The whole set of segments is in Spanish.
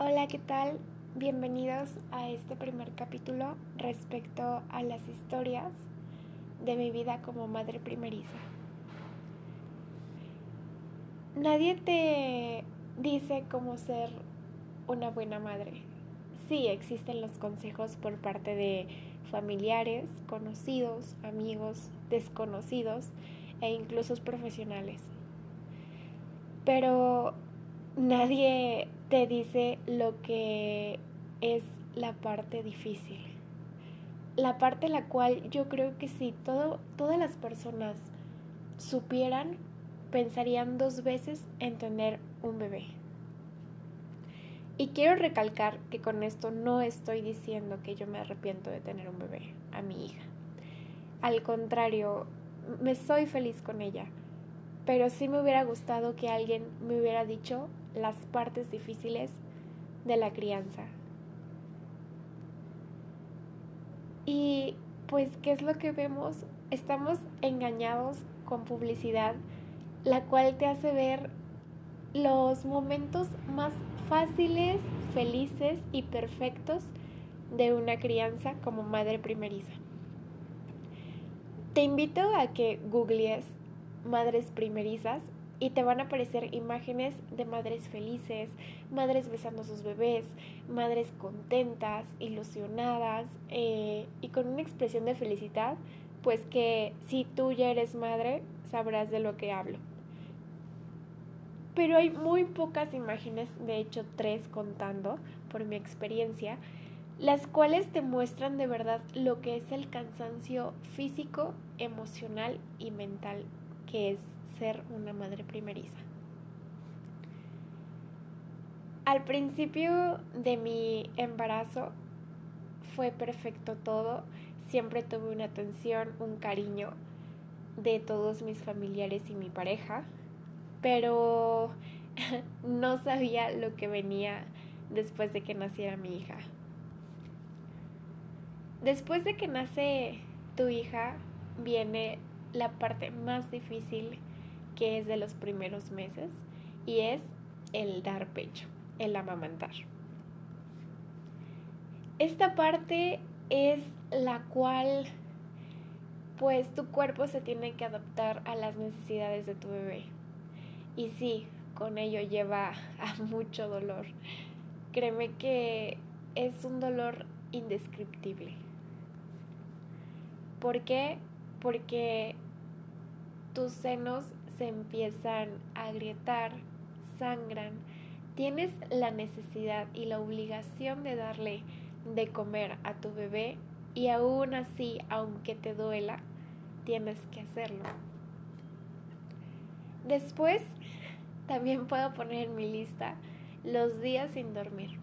Hola, ¿qué tal? Bienvenidos a este primer capítulo respecto a las historias de mi vida como madre primeriza. Nadie te dice cómo ser una buena madre. Sí, existen los consejos por parte de familiares, conocidos, amigos, desconocidos e incluso profesionales. Pero nadie te dice lo que es la parte difícil. La parte la cual yo creo que si todo, todas las personas supieran, pensarían dos veces en tener un bebé. Y quiero recalcar que con esto no estoy diciendo que yo me arrepiento de tener un bebé, a mi hija. Al contrario, me soy feliz con ella. Pero sí me hubiera gustado que alguien me hubiera dicho las partes difíciles de la crianza. Y pues, ¿qué es lo que vemos? Estamos engañados con publicidad, la cual te hace ver los momentos más fáciles, felices y perfectos de una crianza como madre primeriza. Te invito a que googlees madres primerizas y te van a aparecer imágenes de madres felices, madres besando a sus bebés, madres contentas, ilusionadas eh, y con una expresión de felicidad, pues que si tú ya eres madre, sabrás de lo que hablo. Pero hay muy pocas imágenes, de hecho tres contando por mi experiencia, las cuales te muestran de verdad lo que es el cansancio físico, emocional y mental que es ser una madre primeriza. Al principio de mi embarazo fue perfecto todo, siempre tuve una atención, un cariño de todos mis familiares y mi pareja, pero no sabía lo que venía después de que naciera mi hija. Después de que nace tu hija, viene la parte más difícil que es de los primeros meses y es el dar pecho, el amamantar. Esta parte es la cual pues tu cuerpo se tiene que adaptar a las necesidades de tu bebé. Y sí, con ello lleva a mucho dolor. Créeme que es un dolor indescriptible. ¿Por qué? Porque tus senos se empiezan a agrietar, sangran, tienes la necesidad y la obligación de darle de comer a tu bebé y aún así, aunque te duela, tienes que hacerlo. Después, también puedo poner en mi lista los días sin dormir.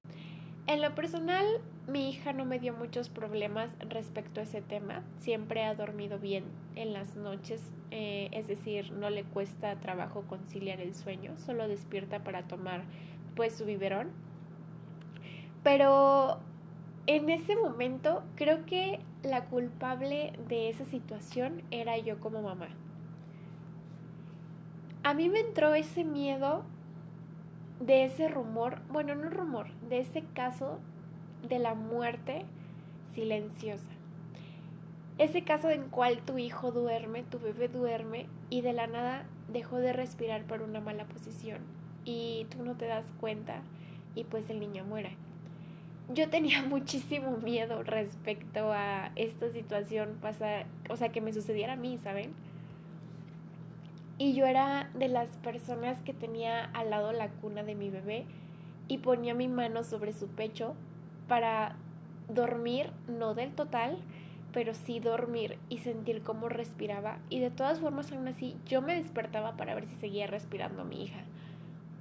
En lo personal, mi hija no me dio muchos problemas respecto a ese tema. Siempre ha dormido bien en las noches, eh, es decir, no le cuesta trabajo conciliar el sueño, solo despierta para tomar pues su biberón. Pero en ese momento creo que la culpable de esa situación era yo como mamá. A mí me entró ese miedo de ese rumor, bueno, no rumor, de ese caso de la muerte silenciosa. Ese caso en cual tu hijo duerme, tu bebé duerme y de la nada dejó de respirar por una mala posición y tú no te das cuenta y pues el niño muere. Yo tenía muchísimo miedo respecto a esta situación, pasa, o sea, que me sucediera a mí, ¿saben? Y yo era de las personas que tenía al lado la cuna de mi bebé y ponía mi mano sobre su pecho para dormir, no del total, pero sí dormir y sentir cómo respiraba. Y de todas formas, aún así, yo me despertaba para ver si seguía respirando mi hija.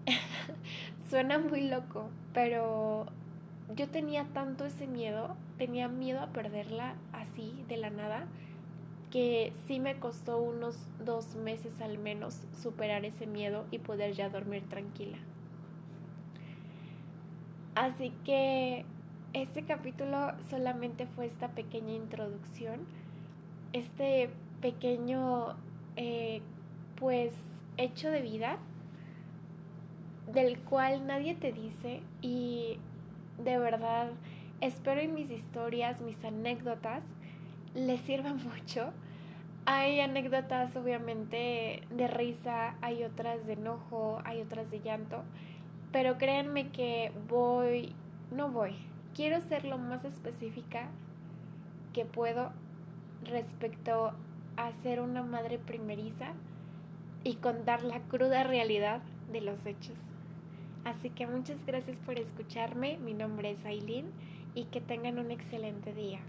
Suena muy loco, pero yo tenía tanto ese miedo, tenía miedo a perderla así de la nada, que sí me costó unos dos meses al menos superar ese miedo y poder ya dormir tranquila. Así que este capítulo solamente fue esta pequeña introducción, este pequeño, eh, pues, hecho de vida del cual nadie te dice y de verdad espero y mis historias, mis anécdotas les sirvan mucho. Hay anécdotas obviamente de risa, hay otras de enojo, hay otras de llanto, pero créanme que voy, no voy, quiero ser lo más específica que puedo respecto a ser una madre primeriza y contar la cruda realidad de los hechos. Así que muchas gracias por escucharme, mi nombre es Aileen y que tengan un excelente día.